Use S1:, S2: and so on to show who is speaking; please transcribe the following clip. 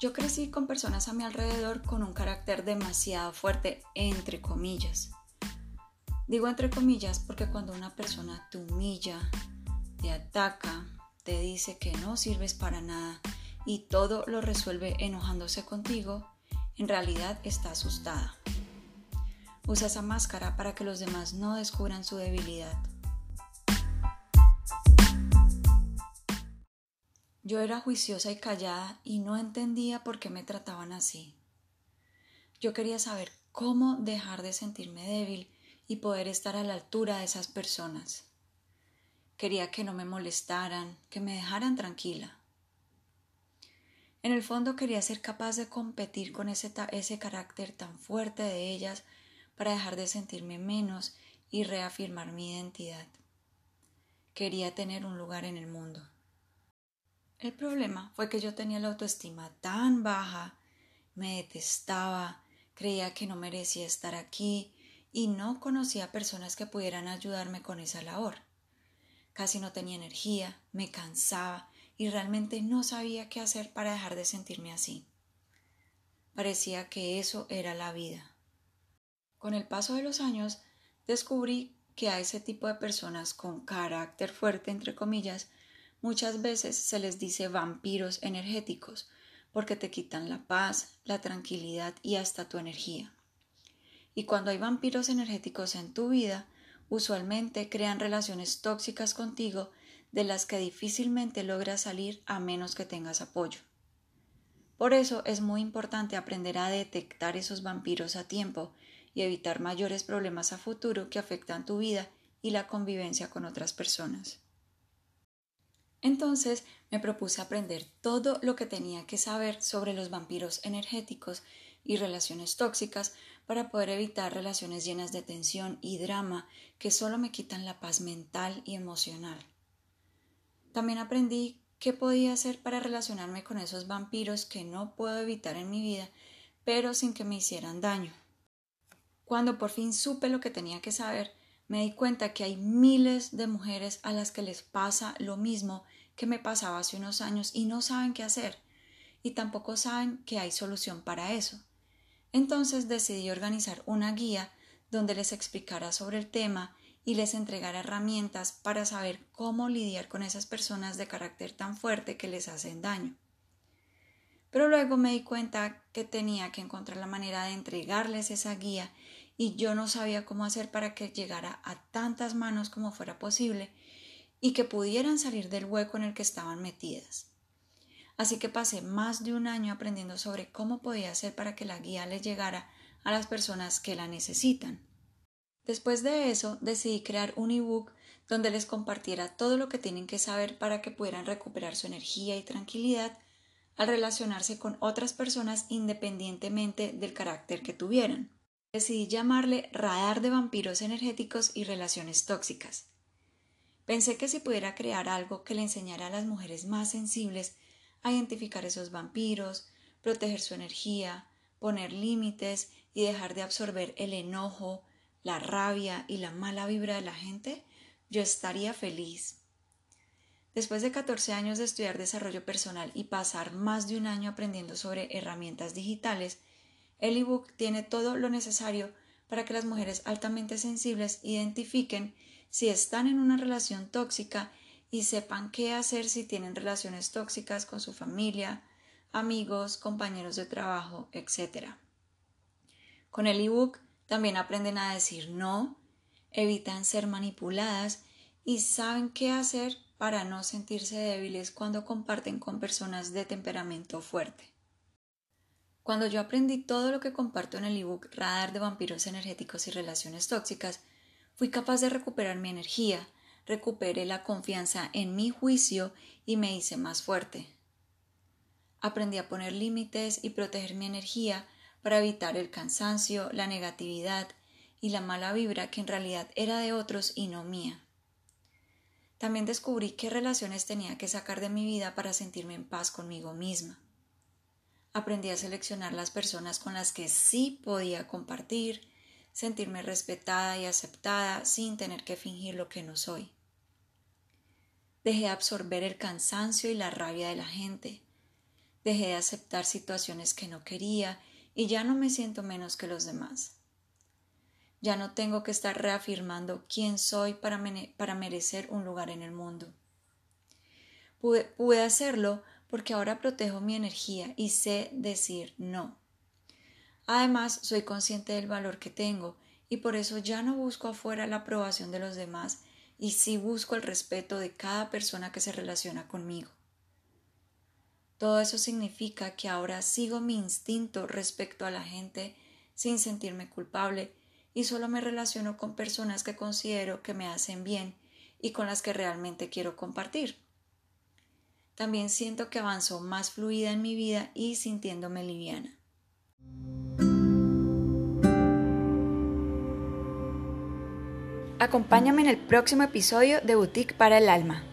S1: Yo crecí con personas a mi alrededor con un carácter demasiado fuerte, entre comillas. Digo entre comillas porque cuando una persona te humilla, te ataca, te dice que no sirves para nada y todo lo resuelve enojándose contigo, en realidad está asustada. Usa esa máscara para que los demás no descubran su debilidad. Yo era juiciosa y callada y no entendía por qué me trataban así. Yo quería saber cómo dejar de sentirme débil y poder estar a la altura de esas personas. Quería que no me molestaran, que me dejaran tranquila. En el fondo quería ser capaz de competir con ese, ese carácter tan fuerte de ellas para dejar de sentirme menos y reafirmar mi identidad. Quería tener un lugar en el mundo. El problema fue que yo tenía la autoestima tan baja, me detestaba, creía que no merecía estar aquí y no conocía personas que pudieran ayudarme con esa labor. Casi no tenía energía, me cansaba y realmente no sabía qué hacer para dejar de sentirme así. Parecía que eso era la vida. Con el paso de los años descubrí que a ese tipo de personas con carácter fuerte, entre comillas, muchas veces se les dice vampiros energéticos, porque te quitan la paz, la tranquilidad y hasta tu energía. Y cuando hay vampiros energéticos en tu vida, usualmente crean relaciones tóxicas contigo de las que difícilmente logras salir a menos que tengas apoyo. Por eso es muy importante aprender a detectar esos vampiros a tiempo y evitar mayores problemas a futuro que afectan tu vida y la convivencia con otras personas. Entonces me propuse aprender todo lo que tenía que saber sobre los vampiros energéticos y relaciones tóxicas para poder evitar relaciones llenas de tensión y drama que solo me quitan la paz mental y emocional. También aprendí qué podía hacer para relacionarme con esos vampiros que no puedo evitar en mi vida, pero sin que me hicieran daño. Cuando por fin supe lo que tenía que saber, me di cuenta que hay miles de mujeres a las que les pasa lo mismo que me pasaba hace unos años y no saben qué hacer, y tampoco saben que hay solución para eso. Entonces decidí organizar una guía donde les explicara sobre el tema y les entregara herramientas para saber cómo lidiar con esas personas de carácter tan fuerte que les hacen daño. Pero luego me di cuenta que tenía que encontrar la manera de entregarles esa guía y yo no sabía cómo hacer para que llegara a tantas manos como fuera posible y que pudieran salir del hueco en el que estaban metidas. Así que pasé más de un año aprendiendo sobre cómo podía hacer para que la guía les llegara a las personas que la necesitan. Después de eso, decidí crear un ebook donde les compartiera todo lo que tienen que saber para que pudieran recuperar su energía y tranquilidad al relacionarse con otras personas independientemente del carácter que tuvieran decidí llamarle Radar de Vampiros Energéticos y Relaciones Tóxicas. Pensé que si pudiera crear algo que le enseñara a las mujeres más sensibles a identificar esos vampiros, proteger su energía, poner límites y dejar de absorber el enojo, la rabia y la mala vibra de la gente, yo estaría feliz. Después de 14 años de estudiar desarrollo personal y pasar más de un año aprendiendo sobre herramientas digitales, el ebook tiene todo lo necesario para que las mujeres altamente sensibles identifiquen si están en una relación tóxica y sepan qué hacer si tienen relaciones tóxicas con su familia, amigos, compañeros de trabajo, etc. Con el ebook también aprenden a decir no, evitan ser manipuladas y saben qué hacer para no sentirse débiles cuando comparten con personas de temperamento fuerte. Cuando yo aprendí todo lo que comparto en el ebook Radar de vampiros energéticos y relaciones tóxicas, fui capaz de recuperar mi energía, recuperé la confianza en mi juicio y me hice más fuerte. Aprendí a poner límites y proteger mi energía para evitar el cansancio, la negatividad y la mala vibra que en realidad era de otros y no mía. También descubrí qué relaciones tenía que sacar de mi vida para sentirme en paz conmigo misma aprendí a seleccionar las personas con las que sí podía compartir, sentirme respetada y aceptada sin tener que fingir lo que no soy. Dejé absorber el cansancio y la rabia de la gente. dejé de aceptar situaciones que no quería y ya no me siento menos que los demás. Ya no tengo que estar reafirmando quién soy para, para merecer un lugar en el mundo. Pude, pude hacerlo porque ahora protejo mi energía y sé decir no. Además, soy consciente del valor que tengo y por eso ya no busco afuera la aprobación de los demás y sí busco el respeto de cada persona que se relaciona conmigo. Todo eso significa que ahora sigo mi instinto respecto a la gente sin sentirme culpable y solo me relaciono con personas que considero que me hacen bien y con las que realmente quiero compartir. También siento que avanzo más fluida en mi vida y sintiéndome liviana. Acompáñame en el próximo episodio de Boutique para el Alma.